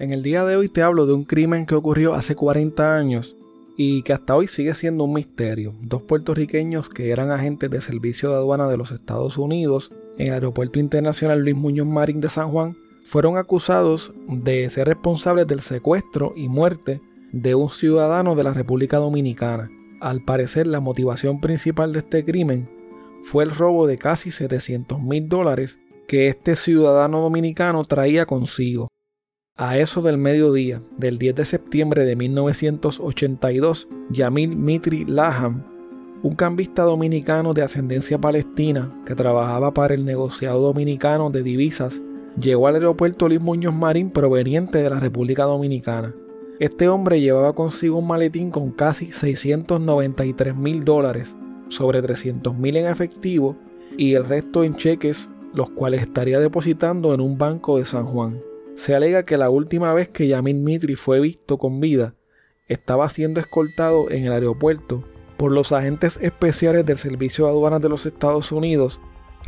En el día de hoy te hablo de un crimen que ocurrió hace 40 años y que hasta hoy sigue siendo un misterio. Dos puertorriqueños que eran agentes de servicio de aduana de los Estados Unidos en el Aeropuerto Internacional Luis Muñoz Marín de San Juan fueron acusados de ser responsables del secuestro y muerte de un ciudadano de la República Dominicana. Al parecer la motivación principal de este crimen fue el robo de casi 700 mil dólares que este ciudadano dominicano traía consigo. A eso del mediodía del 10 de septiembre de 1982, Yamil Mitri Laham, un cambista dominicano de ascendencia palestina que trabajaba para el negociado dominicano de divisas, llegó al aeropuerto Luis Muñoz Marín proveniente de la República Dominicana. Este hombre llevaba consigo un maletín con casi 693 mil dólares, sobre 300 mil en efectivo y el resto en cheques, los cuales estaría depositando en un banco de San Juan. Se alega que la última vez que Yamil Mitri fue visto con vida estaba siendo escoltado en el aeropuerto por los agentes especiales del Servicio de Aduanas de los Estados Unidos,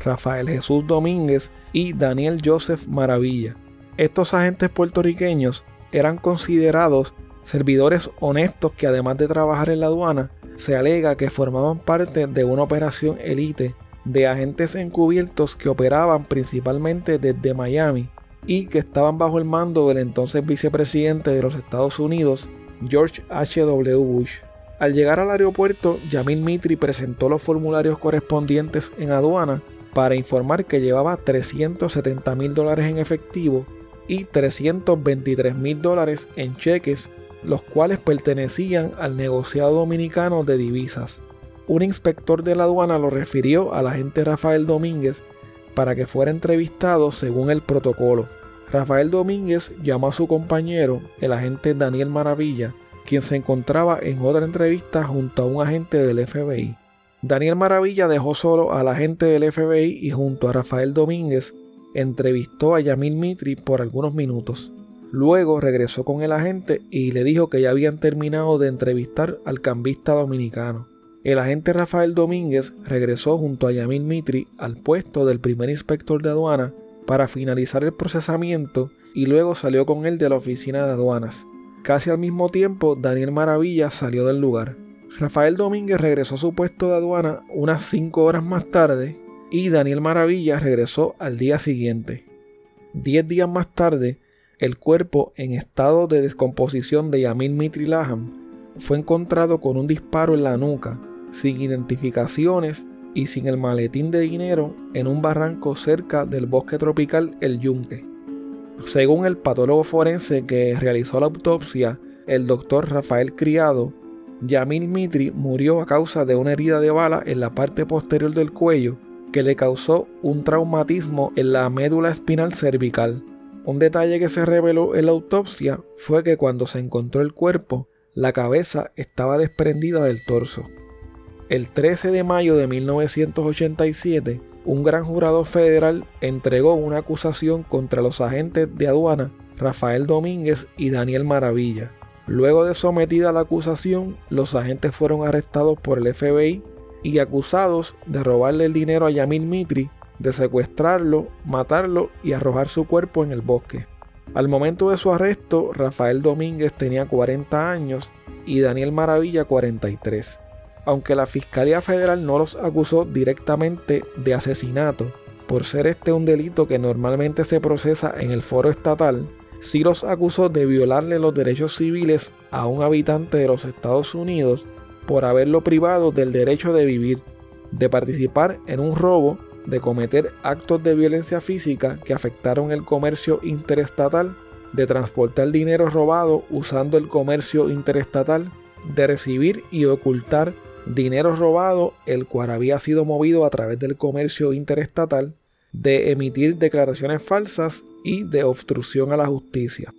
Rafael Jesús Domínguez y Daniel Joseph Maravilla. Estos agentes puertorriqueños eran considerados servidores honestos que además de trabajar en la aduana, se alega que formaban parte de una operación élite de agentes encubiertos que operaban principalmente desde Miami y que estaban bajo el mando del entonces vicepresidente de los Estados Unidos, George H.W. Bush. Al llegar al aeropuerto, Yamil Mitri presentó los formularios correspondientes en aduana para informar que llevaba 370 mil dólares en efectivo y 323 mil dólares en cheques, los cuales pertenecían al negociado dominicano de divisas. Un inspector de la aduana lo refirió al agente Rafael Domínguez para que fuera entrevistado según el protocolo. Rafael Domínguez llamó a su compañero, el agente Daniel Maravilla, quien se encontraba en otra entrevista junto a un agente del FBI. Daniel Maravilla dejó solo al agente del FBI y junto a Rafael Domínguez entrevistó a Yamil Mitri por algunos minutos. Luego regresó con el agente y le dijo que ya habían terminado de entrevistar al cambista dominicano. El agente Rafael Domínguez regresó junto a Yamil Mitri al puesto del primer inspector de aduana para finalizar el procesamiento y luego salió con él de la oficina de aduanas. Casi al mismo tiempo, Daniel Maravilla salió del lugar. Rafael Domínguez regresó a su puesto de aduana unas 5 horas más tarde y Daniel Maravilla regresó al día siguiente. Diez días más tarde, el cuerpo en estado de descomposición de Yamil Mitri Laham fue encontrado con un disparo en la nuca, sin identificaciones y sin el maletín de dinero en un barranco cerca del bosque tropical El Yunque. Según el patólogo forense que realizó la autopsia, el doctor Rafael Criado, Yamil Mitri murió a causa de una herida de bala en la parte posterior del cuello que le causó un traumatismo en la médula espinal cervical. Un detalle que se reveló en la autopsia fue que cuando se encontró el cuerpo, la cabeza estaba desprendida del torso. El 13 de mayo de 1987, un gran jurado federal entregó una acusación contra los agentes de aduana Rafael Domínguez y Daniel Maravilla. Luego de sometida la acusación, los agentes fueron arrestados por el FBI y acusados de robarle el dinero a Yamil Mitri, de secuestrarlo, matarlo y arrojar su cuerpo en el bosque. Al momento de su arresto, Rafael Domínguez tenía 40 años y Daniel Maravilla 43 aunque la Fiscalía Federal no los acusó directamente de asesinato, por ser este un delito que normalmente se procesa en el foro estatal, sí los acusó de violarle los derechos civiles a un habitante de los Estados Unidos por haberlo privado del derecho de vivir, de participar en un robo, de cometer actos de violencia física que afectaron el comercio interestatal, de transportar dinero robado usando el comercio interestatal, de recibir y ocultar dinero robado, el cual había sido movido a través del comercio interestatal, de emitir declaraciones falsas y de obstrucción a la justicia.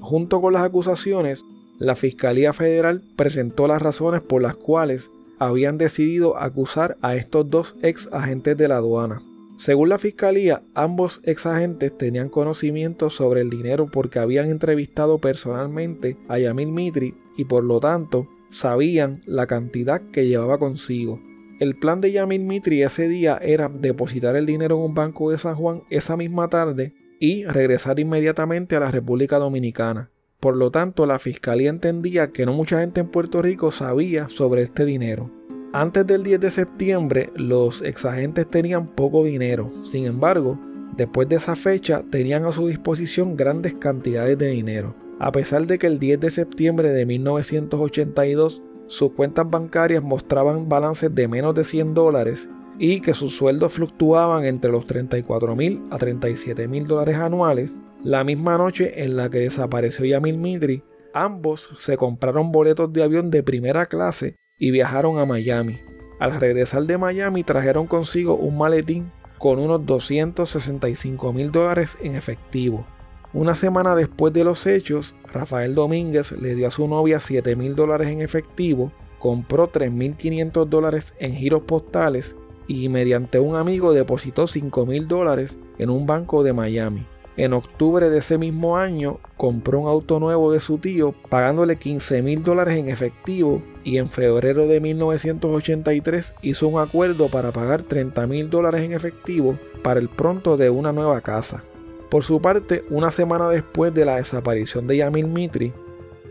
Junto con las acusaciones, la Fiscalía Federal presentó las razones por las cuales habían decidido acusar a estos dos ex agentes de la aduana. Según la Fiscalía, ambos ex agentes tenían conocimiento sobre el dinero porque habían entrevistado personalmente a Yamil Mitri y por lo tanto sabían la cantidad que llevaba consigo. El plan de Yamil Mitri ese día era depositar el dinero en un banco de San Juan esa misma tarde y regresar inmediatamente a la República Dominicana. Por lo tanto, la fiscalía entendía que no mucha gente en Puerto Rico sabía sobre este dinero. Antes del 10 de septiembre, los exagentes tenían poco dinero. Sin embargo, después de esa fecha, tenían a su disposición grandes cantidades de dinero. A pesar de que el 10 de septiembre de 1982 sus cuentas bancarias mostraban balances de menos de 100 dólares y que sus sueldos fluctuaban entre los 34 mil a 37 mil dólares anuales, la misma noche en la que desapareció Yamil Midri, ambos se compraron boletos de avión de primera clase y viajaron a Miami. Al regresar de Miami trajeron consigo un maletín con unos 265 mil dólares en efectivo. Una semana después de los hechos, Rafael Domínguez le dio a su novia 7 mil dólares en efectivo, compró 3.500 dólares en giros postales y mediante un amigo depositó 5 mil dólares en un banco de Miami. En octubre de ese mismo año compró un auto nuevo de su tío pagándole 15 mil dólares en efectivo y en febrero de 1983 hizo un acuerdo para pagar 30 mil dólares en efectivo para el pronto de una nueva casa. Por su parte, una semana después de la desaparición de Yamil Mitri,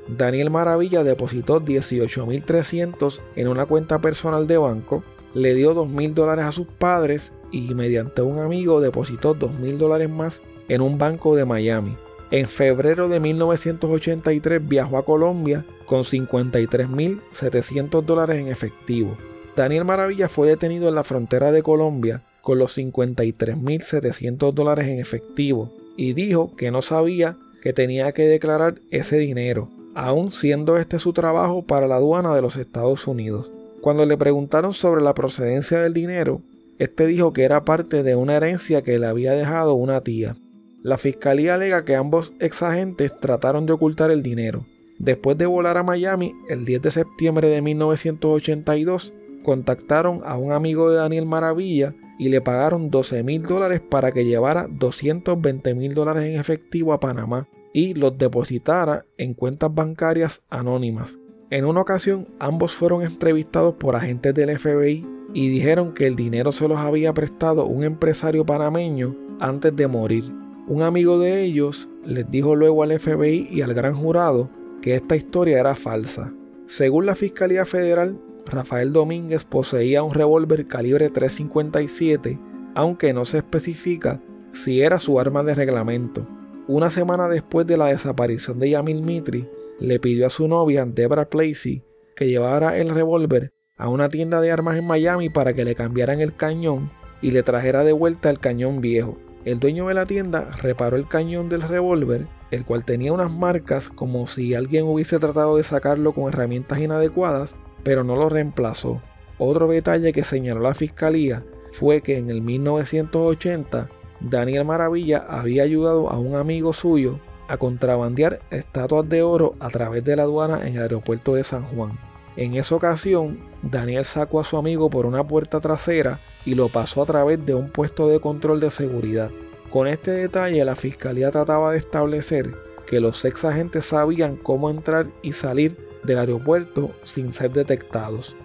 Daniel Maravilla depositó 18.300 en una cuenta personal de banco, le dio 2.000 dólares a sus padres y mediante un amigo depositó 2.000 dólares más en un banco de Miami. En febrero de 1983 viajó a Colombia con 53.700 dólares en efectivo. Daniel Maravilla fue detenido en la frontera de Colombia con los 53.700 dólares en efectivo y dijo que no sabía que tenía que declarar ese dinero, aun siendo este su trabajo para la aduana de los Estados Unidos. Cuando le preguntaron sobre la procedencia del dinero, este dijo que era parte de una herencia que le había dejado una tía. La fiscalía alega que ambos exagentes trataron de ocultar el dinero. Después de volar a Miami el 10 de septiembre de 1982, contactaron a un amigo de Daniel Maravilla y le pagaron 12 mil dólares para que llevara 220 mil dólares en efectivo a Panamá y los depositara en cuentas bancarias anónimas. En una ocasión ambos fueron entrevistados por agentes del FBI y dijeron que el dinero se los había prestado un empresario panameño antes de morir. Un amigo de ellos les dijo luego al FBI y al gran jurado que esta historia era falsa. Según la Fiscalía Federal, Rafael Domínguez poseía un revólver calibre 357, aunque no se especifica si era su arma de reglamento. Una semana después de la desaparición de Yamil Mitri, le pidió a su novia, Debra Placey, que llevara el revólver a una tienda de armas en Miami para que le cambiaran el cañón y le trajera de vuelta el cañón viejo. El dueño de la tienda reparó el cañón del revólver, el cual tenía unas marcas como si alguien hubiese tratado de sacarlo con herramientas inadecuadas, pero no lo reemplazó. Otro detalle que señaló la fiscalía fue que en el 1980 Daniel Maravilla había ayudado a un amigo suyo a contrabandear estatuas de oro a través de la aduana en el aeropuerto de San Juan. En esa ocasión, Daniel sacó a su amigo por una puerta trasera y lo pasó a través de un puesto de control de seguridad. Con este detalle, la fiscalía trataba de establecer que los ex agentes sabían cómo entrar y salir del aeropuerto sin ser detectados.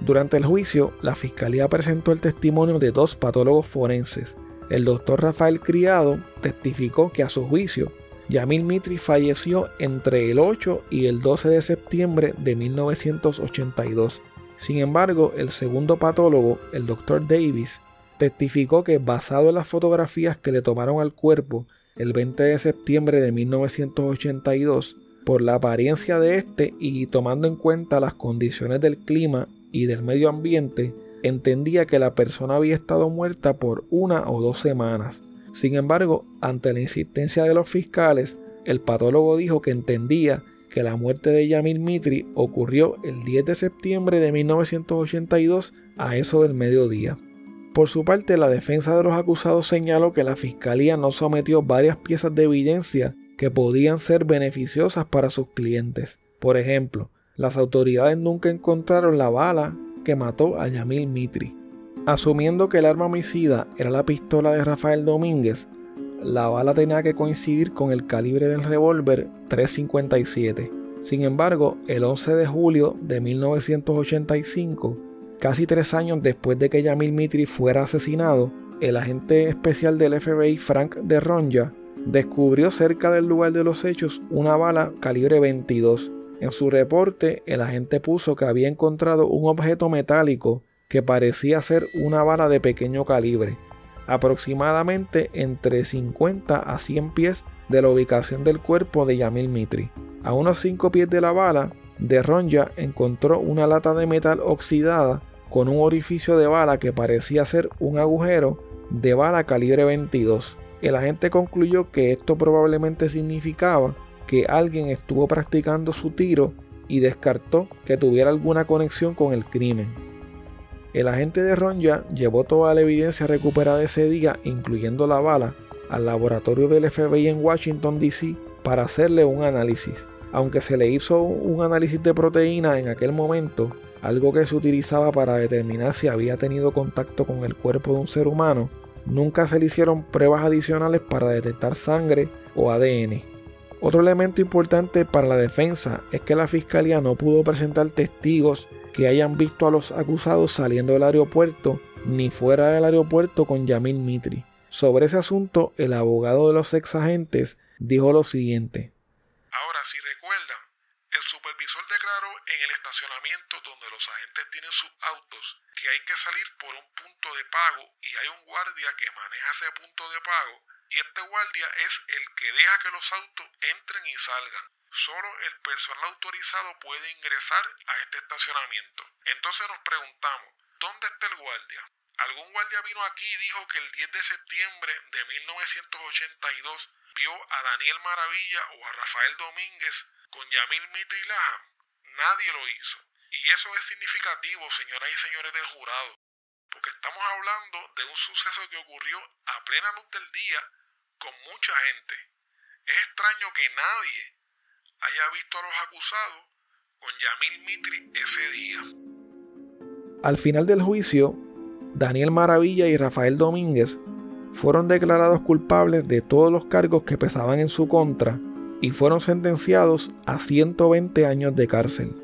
Durante el juicio, la fiscalía presentó el testimonio de dos patólogos forenses. El doctor Rafael Criado testificó que a su juicio, Yamil Mitri falleció entre el 8 y el 12 de septiembre de 1982. Sin embargo, el segundo patólogo, el doctor Davis, testificó que basado en las fotografías que le tomaron al cuerpo el 20 de septiembre de 1982, por la apariencia de este y tomando en cuenta las condiciones del clima y del medio ambiente, entendía que la persona había estado muerta por una o dos semanas. Sin embargo, ante la insistencia de los fiscales, el patólogo dijo que entendía que la muerte de Yamil Mitri ocurrió el 10 de septiembre de 1982 a eso del mediodía. Por su parte, la defensa de los acusados señaló que la fiscalía no sometió varias piezas de evidencia que podían ser beneficiosas para sus clientes. Por ejemplo, las autoridades nunca encontraron la bala que mató a Yamil Mitri. Asumiendo que el arma homicida era la pistola de Rafael Domínguez, la bala tenía que coincidir con el calibre del revólver 357. Sin embargo, el 11 de julio de 1985, casi tres años después de que Yamil Mitri fuera asesinado, el agente especial del FBI Frank de Ronja descubrió cerca del lugar de los hechos una bala calibre 22. En su reporte, el agente puso que había encontrado un objeto metálico que parecía ser una bala de pequeño calibre, aproximadamente entre 50 a 100 pies de la ubicación del cuerpo de Yamil Mitri. A unos 5 pies de la bala, de Ronja encontró una lata de metal oxidada con un orificio de bala que parecía ser un agujero de bala calibre 22. El agente concluyó que esto probablemente significaba que alguien estuvo practicando su tiro y descartó que tuviera alguna conexión con el crimen. El agente de Ronja llevó toda la evidencia recuperada ese día, incluyendo la bala, al laboratorio del FBI en Washington, D.C. para hacerle un análisis. Aunque se le hizo un análisis de proteína en aquel momento, algo que se utilizaba para determinar si había tenido contacto con el cuerpo de un ser humano, nunca se le hicieron pruebas adicionales para detectar sangre o ADN. Otro elemento importante para la defensa es que la fiscalía no pudo presentar testigos que hayan visto a los acusados saliendo del aeropuerto ni fuera del aeropuerto con Yamil Mitri. Sobre ese asunto, el abogado de los ex agentes dijo lo siguiente. Ahora, si en el estacionamiento donde los agentes tienen sus autos que hay que salir por un punto de pago y hay un guardia que maneja ese punto de pago y este guardia es el que deja que los autos entren y salgan. Solo el personal autorizado puede ingresar a este estacionamiento. Entonces nos preguntamos, ¿dónde está el guardia? Algún guardia vino aquí y dijo que el 10 de septiembre de 1982 vio a Daniel Maravilla o a Rafael Domínguez con Yamil Mitri Nadie lo hizo. Y eso es significativo, señoras y señores del jurado, porque estamos hablando de un suceso que ocurrió a plena luz del día con mucha gente. Es extraño que nadie haya visto a los acusados con Yamil Mitri ese día. Al final del juicio, Daniel Maravilla y Rafael Domínguez fueron declarados culpables de todos los cargos que pesaban en su contra y fueron sentenciados a 120 años de cárcel.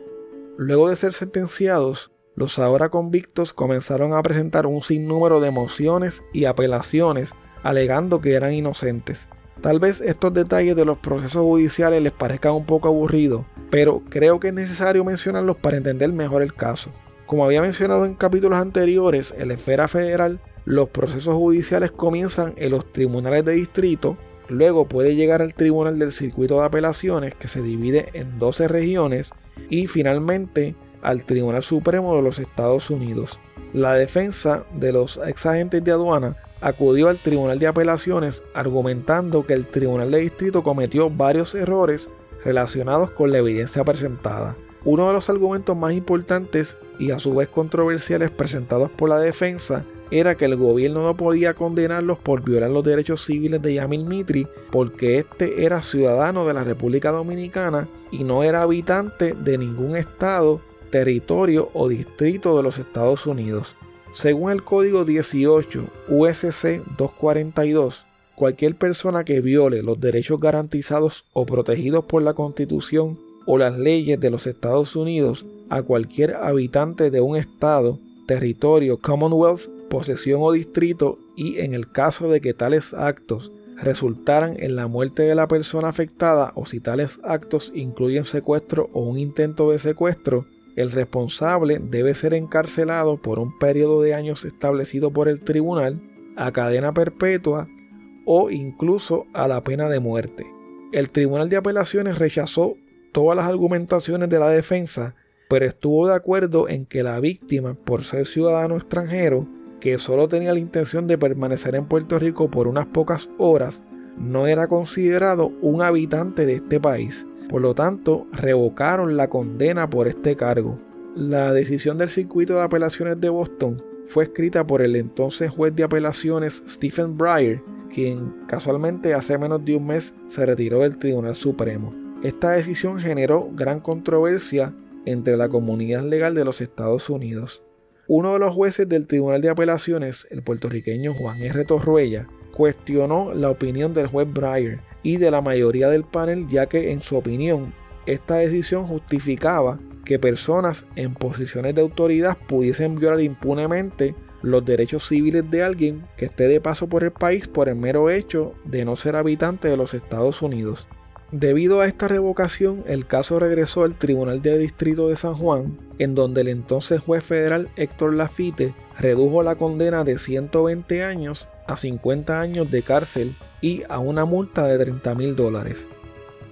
Luego de ser sentenciados, los ahora convictos comenzaron a presentar un sinnúmero de mociones y apelaciones alegando que eran inocentes. Tal vez estos detalles de los procesos judiciales les parezcan un poco aburridos, pero creo que es necesario mencionarlos para entender mejor el caso. Como había mencionado en capítulos anteriores, en la esfera federal, los procesos judiciales comienzan en los tribunales de distrito, luego puede llegar al tribunal del circuito de apelaciones que se divide en 12 regiones y finalmente al Tribunal Supremo de los Estados Unidos. La defensa de los ex agentes de aduana acudió al Tribunal de Apelaciones argumentando que el Tribunal de Distrito cometió varios errores relacionados con la evidencia presentada. Uno de los argumentos más importantes y a su vez controversiales presentados por la defensa era que el gobierno no podía condenarlos por violar los derechos civiles de Yamil Mitri porque éste era ciudadano de la República Dominicana y no era habitante de ningún estado, territorio o distrito de los Estados Unidos. Según el Código 18 USC 242, cualquier persona que viole los derechos garantizados o protegidos por la Constitución o las leyes de los Estados Unidos a cualquier habitante de un estado, territorio, Commonwealth, posesión o distrito y en el caso de que tales actos resultaran en la muerte de la persona afectada o si tales actos incluyen secuestro o un intento de secuestro, el responsable debe ser encarcelado por un periodo de años establecido por el tribunal a cadena perpetua o incluso a la pena de muerte. El Tribunal de Apelaciones rechazó todas las argumentaciones de la defensa, pero estuvo de acuerdo en que la víctima, por ser ciudadano extranjero, que solo tenía la intención de permanecer en Puerto Rico por unas pocas horas, no era considerado un habitante de este país. Por lo tanto, revocaron la condena por este cargo. La decisión del circuito de apelaciones de Boston fue escrita por el entonces juez de apelaciones Stephen Breyer, quien casualmente hace menos de un mes se retiró del Tribunal Supremo. Esta decisión generó gran controversia entre la comunidad legal de los Estados Unidos. Uno de los jueces del Tribunal de Apelaciones, el puertorriqueño Juan R. Torruella, cuestionó la opinión del juez Breyer y de la mayoría del panel ya que en su opinión esta decisión justificaba que personas en posiciones de autoridad pudiesen violar impunemente los derechos civiles de alguien que esté de paso por el país por el mero hecho de no ser habitante de los Estados Unidos. Debido a esta revocación, el caso regresó al Tribunal de Distrito de San Juan, en donde el entonces juez federal Héctor Lafite redujo la condena de 120 años a 50 años de cárcel y a una multa de 30 mil dólares.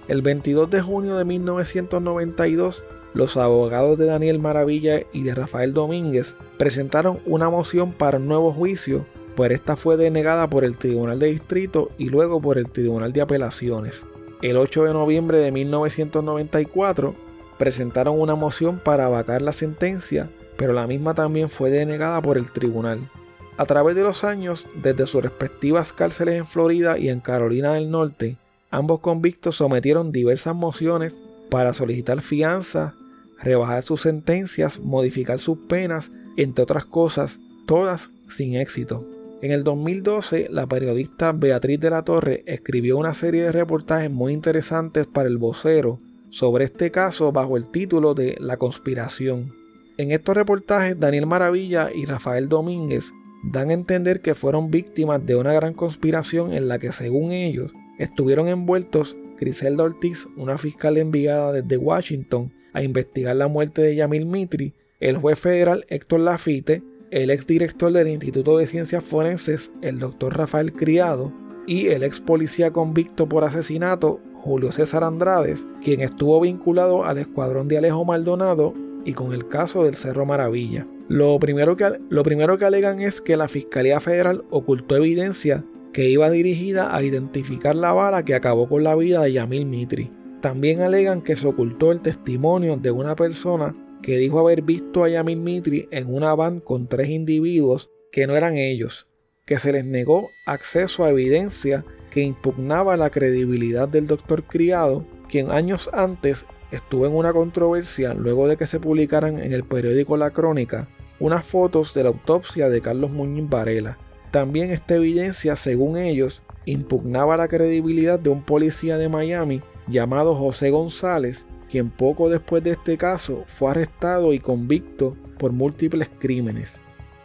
El 22 de junio de 1992, los abogados de Daniel Maravilla y de Rafael Domínguez presentaron una moción para nuevo juicio, pero esta fue denegada por el Tribunal de Distrito y luego por el Tribunal de Apelaciones. El 8 de noviembre de 1994 presentaron una moción para vacar la sentencia, pero la misma también fue denegada por el tribunal. A través de los años, desde sus respectivas cárceles en Florida y en Carolina del Norte, ambos convictos sometieron diversas mociones para solicitar fianza, rebajar sus sentencias, modificar sus penas, entre otras cosas, todas sin éxito. En el 2012, la periodista Beatriz de la Torre escribió una serie de reportajes muy interesantes para el vocero sobre este caso bajo el título de La conspiración. En estos reportajes, Daniel Maravilla y Rafael Domínguez dan a entender que fueron víctimas de una gran conspiración en la que, según ellos, estuvieron envueltos Griselda Ortiz, una fiscal enviada desde Washington a investigar la muerte de Yamil Mitri, el juez federal Héctor Lafite, el exdirector del Instituto de Ciencias Forenses, el doctor Rafael Criado, y el ex policía convicto por asesinato, Julio César Andrades, quien estuvo vinculado al escuadrón de Alejo Maldonado y con el caso del Cerro Maravilla. Lo primero que, lo primero que alegan es que la Fiscalía Federal ocultó evidencia que iba dirigida a identificar la bala que acabó con la vida de Yamil Mitri. También alegan que se ocultó el testimonio de una persona que dijo haber visto a Yamil Mitri en una van con tres individuos que no eran ellos, que se les negó acceso a evidencia que impugnaba la credibilidad del doctor Criado, quien años antes estuvo en una controversia luego de que se publicaran en el periódico La Crónica unas fotos de la autopsia de Carlos Muñiz Varela. También esta evidencia, según ellos, impugnaba la credibilidad de un policía de Miami llamado José González, quien poco después de este caso fue arrestado y convicto por múltiples crímenes.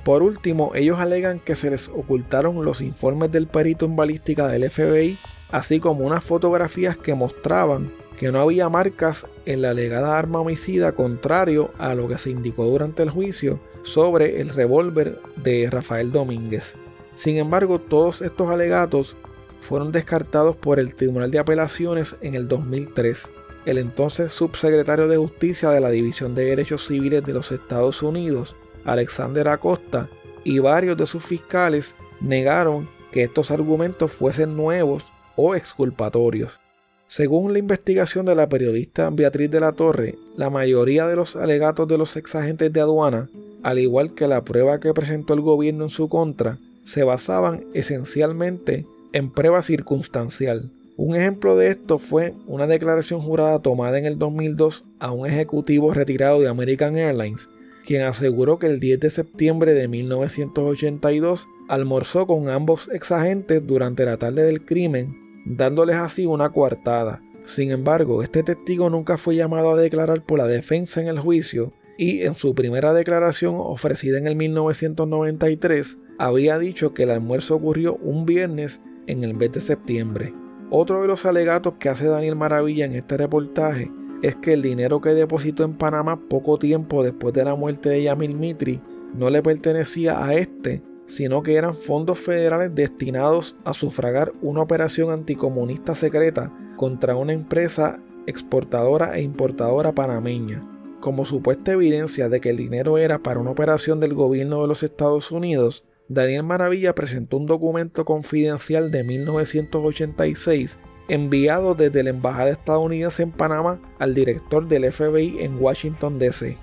Por último, ellos alegan que se les ocultaron los informes del perito en balística del FBI, así como unas fotografías que mostraban que no había marcas en la alegada arma homicida contrario a lo que se indicó durante el juicio sobre el revólver de Rafael Domínguez. Sin embargo, todos estos alegatos fueron descartados por el Tribunal de Apelaciones en el 2003. El entonces subsecretario de Justicia de la División de Derechos Civiles de los Estados Unidos, Alexander Acosta, y varios de sus fiscales negaron que estos argumentos fuesen nuevos o exculpatorios. Según la investigación de la periodista Beatriz de la Torre, la mayoría de los alegatos de los exagentes de aduana, al igual que la prueba que presentó el gobierno en su contra, se basaban esencialmente en prueba circunstancial. Un ejemplo de esto fue una declaración jurada tomada en el 2002 a un ejecutivo retirado de American Airlines, quien aseguró que el 10 de septiembre de 1982 almorzó con ambos exagentes durante la tarde del crimen, dándoles así una coartada. Sin embargo, este testigo nunca fue llamado a declarar por la defensa en el juicio y en su primera declaración ofrecida en el 1993 había dicho que el almuerzo ocurrió un viernes en el mes de septiembre. Otro de los alegatos que hace Daniel Maravilla en este reportaje es que el dinero que depositó en Panamá poco tiempo después de la muerte de Yamil Mitri no le pertenecía a este, sino que eran fondos federales destinados a sufragar una operación anticomunista secreta contra una empresa exportadora e importadora panameña. Como supuesta evidencia de que el dinero era para una operación del gobierno de los Estados Unidos, Daniel Maravilla presentó un documento confidencial de 1986 enviado desde la Embajada estadounidense en Panamá al director del FBI en Washington, D.C.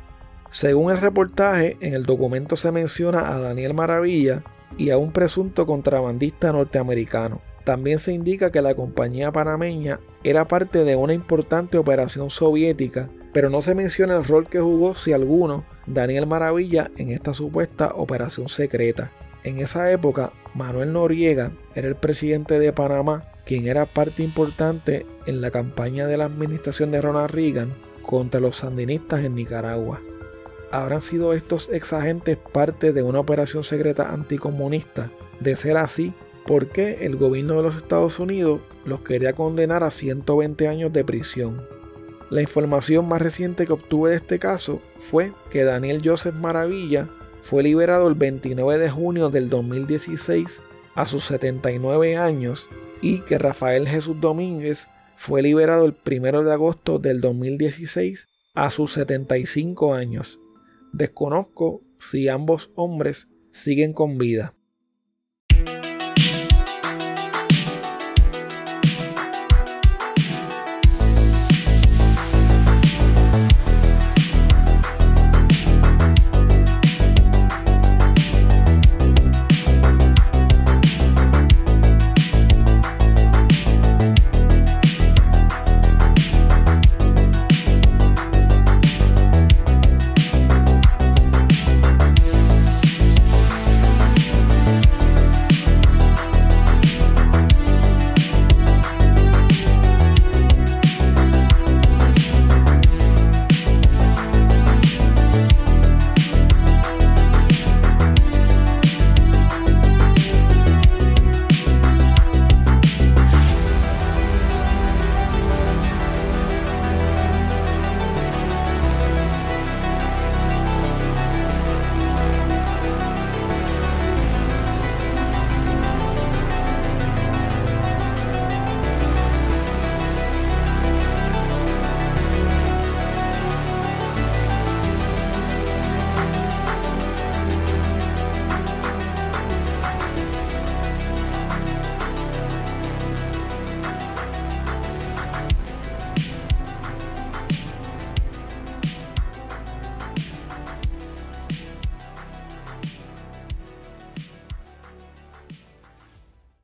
Según el reportaje, en el documento se menciona a Daniel Maravilla y a un presunto contrabandista norteamericano. También se indica que la compañía panameña era parte de una importante operación soviética, pero no se menciona el rol que jugó, si alguno, Daniel Maravilla en esta supuesta operación secreta. En esa época, Manuel Noriega era el presidente de Panamá quien era parte importante en la campaña de la administración de Ronald Reagan contra los sandinistas en Nicaragua. ¿Habrán sido estos ex agentes parte de una operación secreta anticomunista? De ser así, ¿por qué el gobierno de los Estados Unidos los quería condenar a 120 años de prisión? La información más reciente que obtuve de este caso fue que Daniel Joseph Maravilla fue liberado el 29 de junio del 2016 a sus 79 años y que Rafael Jesús Domínguez fue liberado el 1 de agosto del 2016 a sus 75 años. Desconozco si ambos hombres siguen con vida.